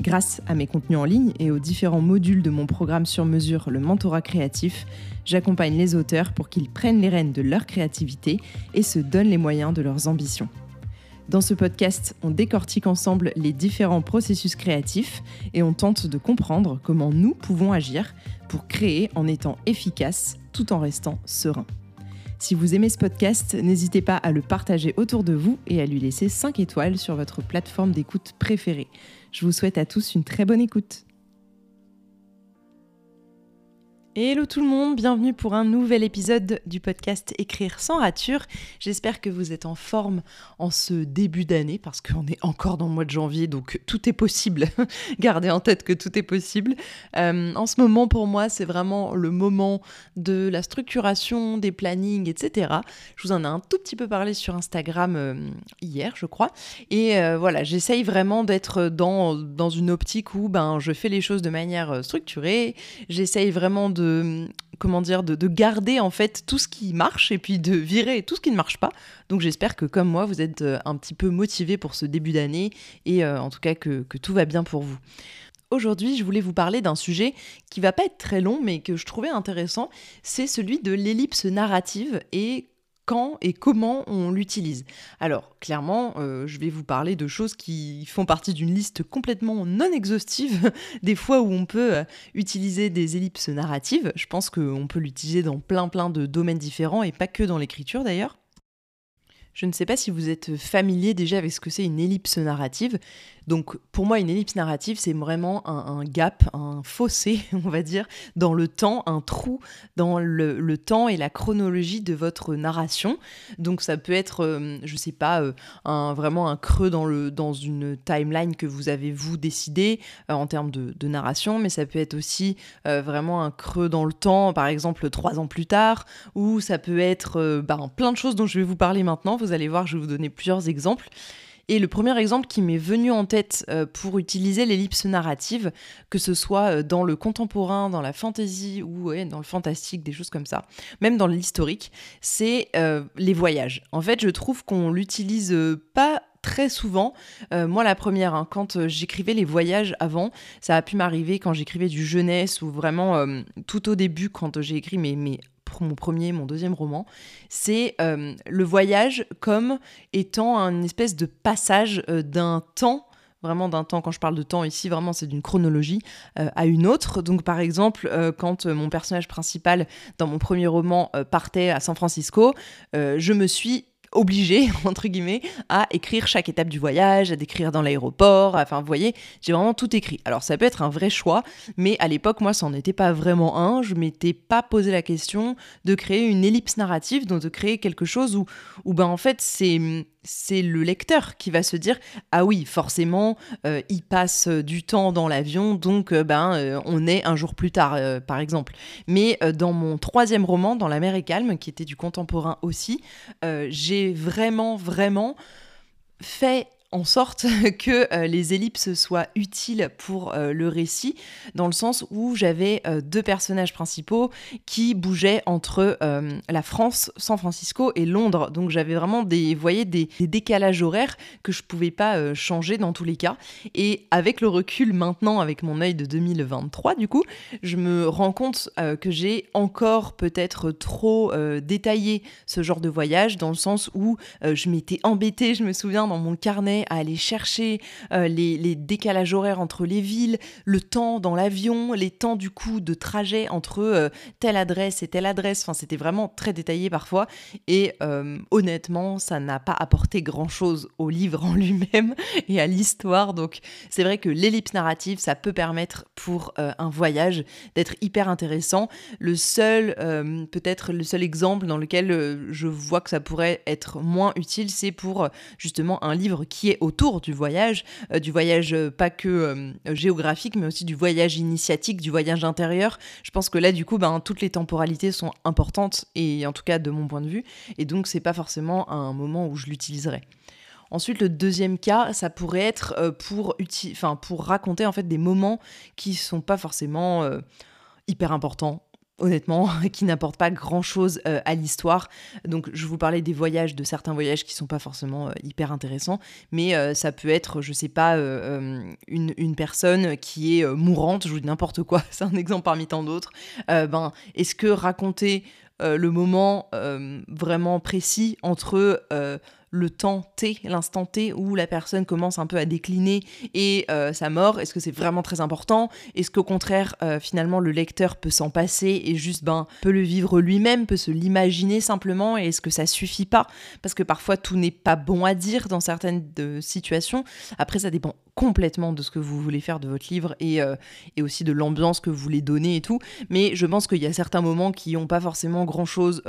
Grâce à mes contenus en ligne et aux différents modules de mon programme sur mesure, le mentorat créatif, j'accompagne les auteurs pour qu'ils prennent les rênes de leur créativité et se donnent les moyens de leurs ambitions. Dans ce podcast, on décortique ensemble les différents processus créatifs et on tente de comprendre comment nous pouvons agir pour créer en étant efficace tout en restant serein. Si vous aimez ce podcast, n'hésitez pas à le partager autour de vous et à lui laisser 5 étoiles sur votre plateforme d'écoute préférée. Je vous souhaite à tous une très bonne écoute. Hello tout le monde, bienvenue pour un nouvel épisode du podcast Écrire sans rature. J'espère que vous êtes en forme en ce début d'année parce qu'on est encore dans le mois de janvier, donc tout est possible. Gardez en tête que tout est possible. Euh, en ce moment, pour moi, c'est vraiment le moment de la structuration, des plannings, etc. Je vous en ai un tout petit peu parlé sur Instagram euh, hier, je crois. Et euh, voilà, j'essaye vraiment d'être dans, dans une optique où ben, je fais les choses de manière structurée. J'essaye vraiment de comment dire de, garder en fait tout ce qui marche et puis de virer tout ce qui ne marche pas. Donc j'espère que comme moi vous êtes euh, un petit peu motivé pour ce début d'année et euh, en tout cas que, que tout va bien pour vous. Aujourd'hui, je voulais vous parler d'un sujet qui va pas être très long, mais que je trouvais intéressant. C'est celui de l'ellipse narrative et quand et comment on l'utilise. Alors, clairement, euh, je vais vous parler de choses qui font partie d'une liste complètement non exhaustive, des fois où on peut euh, utiliser des ellipses narratives. Je pense qu'on peut l'utiliser dans plein plein de domaines différents et pas que dans l'écriture d'ailleurs. Je ne sais pas si vous êtes familier déjà avec ce que c'est une ellipse narrative. Donc pour moi, une ellipse narrative, c'est vraiment un, gap, un fossé, on va dire, dans le temps, un trou dans le, temps et la chronologie de votre narration. Donc ça peut être, euh, je sais pas, euh, vraiment un creux dans, le, dans une timeline que vous avez vous décidé euh, en termes de, narration, mais ça peut être aussi vraiment un creux dans le temps, par exemple trois ans plus tard, ou ça peut être ben, plein de choses dont je vais vous parler maintenant. Allez voir, je vais vous donner plusieurs exemples. Et le premier exemple qui m'est venu en tête euh, pour utiliser l'ellipse narrative, que ce soit euh, dans le contemporain, dans la fantasy ou dans le fantastique, des choses comme ça, même dans l'historique, c'est euh, les voyages. En fait, je trouve qu'on l'utilise pas très souvent. moi, la première, hein, quand j'écrivais les voyages avant, ça a pu m'arriver quand j'écrivais du jeunesse ou vraiment tout au début, quand j'ai écrit mes mon premier, mon deuxième roman, c'est euh, le voyage comme étant un espèce de passage euh, d'un temps vraiment d'un temps, quand je parle de temps ici, vraiment c'est d'une chronologie euh, à une autre. Donc par exemple, quand mon personnage principal dans mon premier roman partait à San Francisco, je me suis obligé, entre guillemets, à écrire chaque étape du voyage, à décrire dans l'aéroport. Enfin, vous voyez, j'ai vraiment tout écrit. Alors, ça peut être un vrai choix, mais à l'époque, moi, ça n'en était pas vraiment un. Je m'étais pas posé la question de créer une ellipse narrative, donc de créer quelque chose où, où ben, en fait, c'est c'est le lecteur qui va se dire ah oui forcément euh, il passe du temps dans l'avion donc euh, ben euh, on est un jour plus tard par exemple. Mais dans mon troisième roman dans la mer est calme qui était du contemporain aussi j'ai vraiment vraiment fait en sorte que euh, les ellipses soient utiles pour euh, le récit, dans le sens où j'avais euh, deux personnages principaux qui bougeaient entre la France, San Francisco et Londres. Donc j'avais vraiment des, voyez, des, décalages horaires que je pouvais pas changer dans tous les cas. Et avec le recul maintenant, avec mon œil de 2023, du coup, je me rends compte que j'ai encore peut-être trop détaillé ce genre de voyage, dans le sens où je m'étais embêtée, je me souviens, dans mon carnet à aller chercher euh, les, décalages horaires entre les villes, le temps dans l'avion, les temps du coup de trajet entre euh, telle adresse et telle adresse. Enfin, c'était vraiment très détaillé parfois. Et euh, honnêtement, ça n'a pas apporté grand-chose au livre en lui-même et à l'histoire. Donc, c'est vrai que l'ellipse narrative, ça peut permettre pour un voyage d'être hyper intéressant. Le seul, peut-être le seul exemple dans lequel je vois que ça pourrait être moins utile, c'est pour justement un livre qui autour du voyage, du voyage pas que géographique, mais aussi du voyage initiatique, du voyage intérieur. Je pense que là, du coup, ben, toutes les temporalités sont importantes, et en tout cas de mon point de vue, et donc c'est pas forcément un moment où je l'utiliserai. Ensuite, le deuxième cas, ça pourrait être euh, pour, pour raconter en fait des moments qui sont pas forcément euh, hyper importants honnêtement, qui n'apportent pas grand-chose euh, à l'histoire. Donc je vous parlais des voyages, de certains voyages qui sont pas forcément hyper intéressants, mais ça peut être, je sais pas, une, une, personne qui est mourante, je vous dis n'importe quoi, c'est un exemple parmi tant d'autres. ben, est-ce que raconter le moment vraiment précis entre le temps T, l'instant T où la personne commence un peu à décliner et euh, sa mort. Est-ce que c'est vraiment très important? Est-ce qu'au contraire, euh, finalement, le lecteur peut s'en passer et juste ben, peut le vivre lui-même, peut se l'imaginer simplement Et est-ce que ça suffit pas? Parce que parfois, tout n'est pas bon à dire dans certaines situations. Après, ça dépend complètement de ce que vous voulez faire de votre livre et, euh, et aussi de l'ambiance que vous voulez donner et tout. Mais je pense qu'il y a certains moments qui n'ont pas forcément grand-chose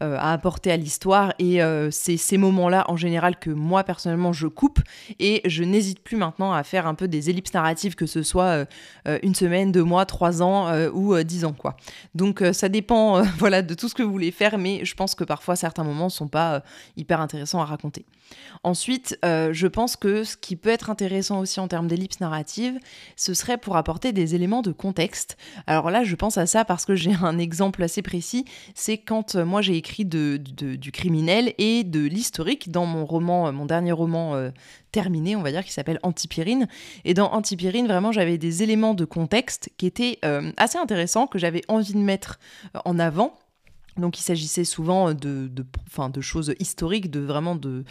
à apporter à l'histoire et c'est ces moments là en général, que moi, personnellement, je coupe. Et je n'hésite plus maintenant à faire un peu des ellipses narratives, que ce soit euh, euh, une semaine, deux mois, trois ans euh, ou dix ans, quoi. Donc, ça dépend, voilà, de tout ce que vous voulez faire, mais je pense que parfois, certains moments sont pas hyper intéressants à raconter. Ensuite, je pense que ce qui peut être intéressant aussi en termes d'ellipses narratives, ce serait pour apporter des éléments de contexte. Alors là, je pense à ça parce que j'ai un exemple assez précis. C'est quand moi j'ai écrit de, du criminel et de l'histoire dans mon roman, euh, mon dernier roman euh, terminé, on va dire, qui s'appelle Antipyrine. Et dans Antipyrine, vraiment, j'avais des éléments de contexte qui étaient euh, assez intéressants, que j'avais envie de mettre en avant donc il s'agissait souvent de, de, de, choses historiques, de vraiment de,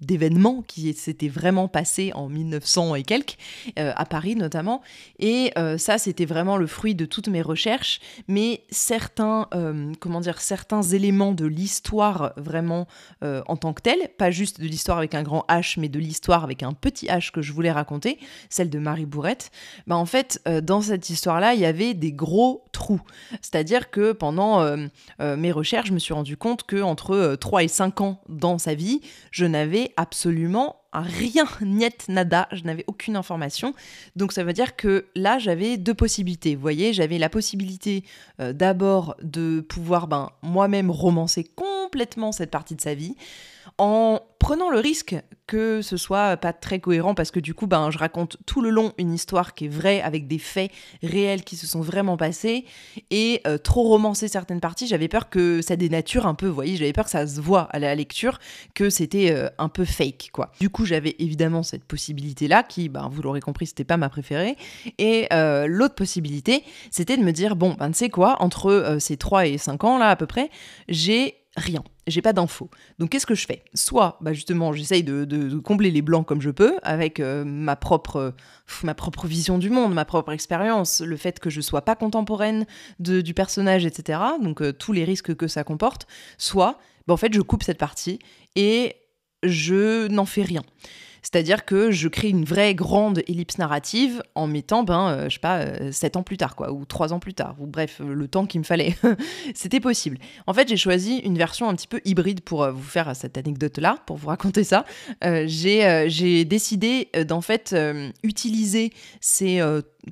d'événements qui s'étaient vraiment passés en 1900 et quelques, euh, à Paris notamment. Et euh, ça, c'était vraiment le fruit de toutes mes recherches. Mais certains, euh, comment dire, certains éléments de l'histoire vraiment en tant que telle, pas juste de l'histoire avec un grand H, mais de l'histoire avec un petit H que je voulais raconter, celle de Marie Bourrette, bah en fait, dans cette histoire-là, il y avait des gros trous. C'est-à-dire que pendant recherches, je me suis rendu compte que entre 3 et 5 ans dans sa vie, je n'avais absolument rien, niet, nada, je n'avais aucune information. Donc ça veut dire que là, j'avais deux possibilités. Vous voyez, j'avais la possibilité euh, d'abord de pouvoir ben, moi-même romancer complètement cette partie de sa vie en prenant le risque que ce soit pas très cohérent parce que du coup ben je raconte tout le long une histoire qui est vraie avec des faits réels qui se sont vraiment passés et euh, trop romancer certaines parties. J'avais peur que ça dénature un peu vous voyez j'avais peur que ça se voit à la lecture que c'était euh, un peu fake quoi. Du coup j'avais évidemment cette possibilité là qui ben vous l'aurez compris c'était pas ma préférée et euh, l'autre possibilité c'était de me dire bon ben tu sais quoi entre ces 3 et 5 ans là à peu près j'ai rien j'ai pas d'infos. Donc qu'est-ce que je fais? Soit, bah justement, j'essaye de, combler les blancs comme je peux, avec euh, ma, propre, ma propre vision du monde, ma propre expérience, le fait que je sois pas contemporaine du personnage, etc. Donc euh, tous les risques que ça comporte. Soit, bah, en fait, je coupe cette partie et je n'en fais rien. C'est-à-dire que je crée une vraie grande ellipse narrative en mettant, ben, euh, je sais pas, euh, 7 ans plus tard, quoi, ou 3 ans plus tard, ou bref, euh, le temps qu'il me fallait. C'était possible. En fait, j'ai choisi une version un petit peu hybride pour vous faire cette anecdote-là, pour vous raconter ça. j'ai décidé d'en fait utiliser ces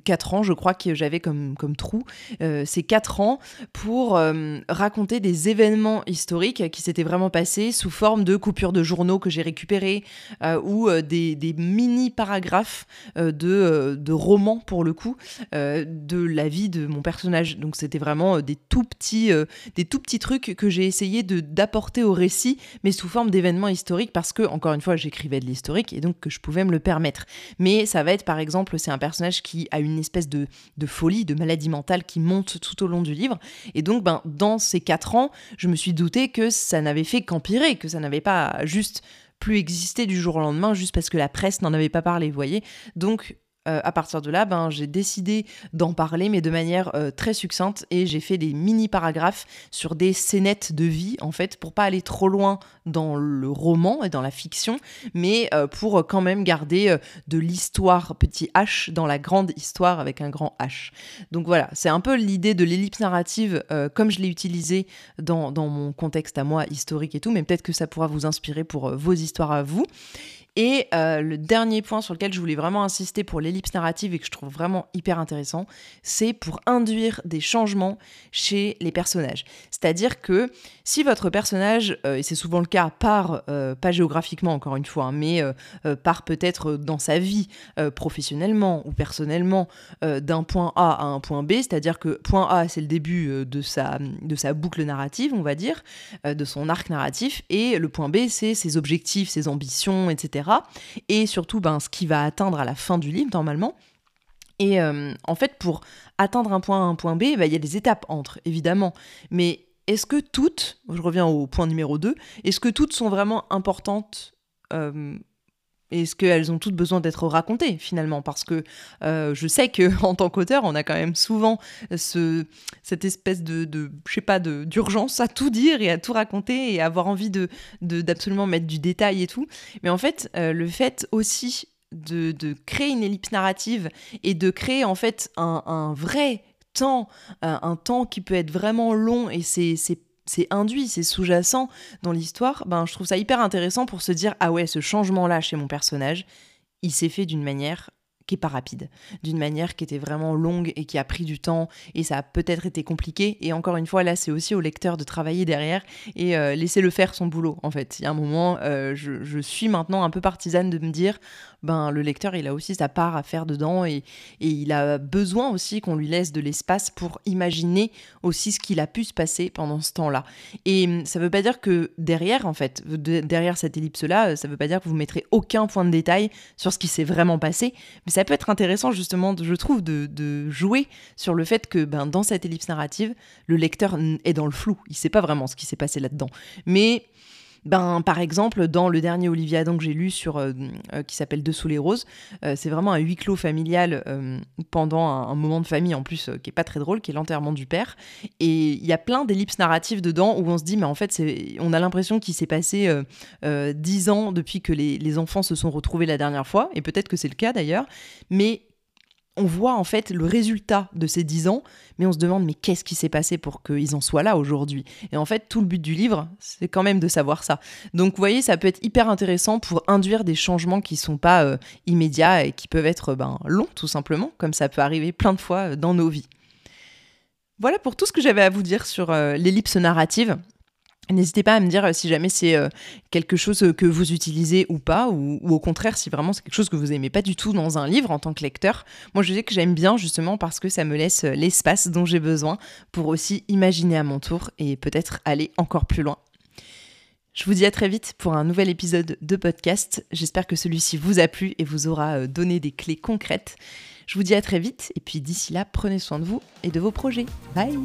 4 ans, je crois que j'avais comme, comme trou, euh, ces 4 ans pour euh, raconter des événements historiques qui s'étaient vraiment passés sous forme de coupures de journaux que j'ai récupérés euh, ou des, des mini-paragraphes de, de romans pour le coup de la vie de mon personnage. Donc c'était vraiment des tout petits, des tout petits trucs que j'ai essayé d'apporter au récit, mais sous forme d'événements historiques parce que, encore une fois, j'écrivais de l'historique et donc que je pouvais me le permettre. Mais ça va être par exemple, c'est un personnage qui a une espèce de, folie, de maladie mentale qui monte tout au long du livre. Et donc, ben, dans ces quatre ans, je me suis douté que ça n'avait fait qu'empirer, que ça n'avait pas juste plus existé du jour au lendemain, juste parce que la presse n'en avait pas parlé, vous voyez. Donc, euh, à partir de là, ben, j'ai décidé d'en parler, mais de manière euh, très succincte, et j'ai fait des mini-paragraphes sur des scénettes de vie, en fait, pour pas aller trop loin dans le roman et dans la fiction, mais euh, pour quand même garder de l'histoire, petit H, dans la grande histoire avec un grand H. Donc voilà, c'est un peu l'idée de l'ellipse narrative, comme je l'ai utilisée dans, dans, mon contexte à moi, historique et tout, mais peut-être que ça pourra vous inspirer pour vos histoires à vous. Et euh, le dernier point sur lequel je voulais vraiment insister pour l'ellipse narrative et que je trouve vraiment hyper intéressant, c'est pour induire des changements chez les personnages. C'est-à-dire que si votre personnage, euh, et c'est souvent le cas, part, euh, pas géographiquement encore une fois, hein, mais part peut-être dans sa vie, professionnellement ou personnellement, d'un point A à un point B, c'est-à-dire que point A c'est le début de, sa, de sa boucle narrative, on va dire, de son arc narratif, et le point B c'est ses objectifs, ses ambitions, etc. Et surtout, ben, ce qui va atteindre à la fin du livre, normalement. Et euh, en fait, pour atteindre un point A, un point B, ben, il y a des étapes entre, évidemment. Mais est-ce que toutes, je reviens au point numéro 2, est-ce que toutes sont vraiment importantes euh, est-ce qu'elles ont toutes besoin d'être racontées finalement Parce que euh, je sais que en tant qu'auteur, on a quand même souvent ce, cette espèce de, je sais pas, d'urgence à tout dire et à tout raconter et avoir envie de d'absolument mettre du détail et tout. Mais en fait, euh, le fait aussi de, de, créer une ellipse narrative et de créer en fait un, un vrai temps, un, un temps qui peut être vraiment long et c'est c'est induit, c'est sous-jacent dans l'histoire, ben, je trouve ça hyper intéressant pour se dire ah ouais, ce changement-là chez mon personnage, il s'est fait d'une manière qui est pas rapide, d'une manière qui était vraiment longue et qui a pris du temps et ça a peut-être été compliqué. Et encore une fois, là, c'est aussi au lecteur de travailler derrière et euh, laisser le faire son boulot. En fait, il y a un moment, euh, je, je, suis maintenant un peu partisane de me dire, ben le lecteur il a aussi sa part à faire dedans et, il a besoin aussi qu'on lui laisse de l'espace pour imaginer aussi ce qu'il a pu se passer pendant ce temps-là. Et hum, ça veut pas dire que derrière en fait, derrière cette ellipse-là, ça veut pas dire que vous mettrez aucun point de détail sur ce qui s'est vraiment passé, mais ça peut être intéressant justement, je trouve, de, jouer sur le fait que ben, dans cette ellipse narrative, le lecteur est dans le flou, il sait pas vraiment ce qui s'est passé là-dedans. Mais ben, par exemple, dans le dernier Olivia Adam que j'ai lu sur, euh, euh, qui s'appelle Dessous les roses, euh, c'est vraiment un huis clos familial pendant un, moment de famille en plus qui est pas très drôle, qui est l'enterrement du père. Et il y a plein d'ellipses narratives dedans où on se dit, mais en fait, on a l'impression qu'il s'est passé dix ans depuis que les, les enfants se sont retrouvés la dernière fois, et peut-être que c'est le cas d'ailleurs, mais on voit en fait le résultat de ces dix ans, mais on se demande mais qu'est-ce qui s'est passé pour qu'ils en soient là aujourd'hui? Et en fait, tout le but du livre, c'est quand même de savoir ça. Donc vous voyez, ça peut être hyper intéressant pour induire des changements qui sont pas euh, immédiats et qui peuvent être ben, longs tout simplement, comme ça peut arriver plein de fois euh, dans nos vies. Voilà pour tout ce que j'avais à vous dire sur euh, l'ellipse narrative. N'hésitez pas à me dire euh, si jamais c'est euh, quelque chose euh, que vous utilisez ou pas, ou, au contraire si vraiment c'est quelque chose que vous aimez pas du tout dans un livre en tant que lecteur. Moi je sais que j'aime bien justement parce que ça me laisse l'espace dont j'ai besoin pour aussi imaginer à mon tour et peut-être aller encore plus loin. Je vous dis à très vite pour un nouvel épisode de podcast. J'espère que celui-ci vous a plu et vous aura donné des clés concrètes. Je vous dis à très vite et puis d'ici là, prenez soin de vous et de vos projets. Bye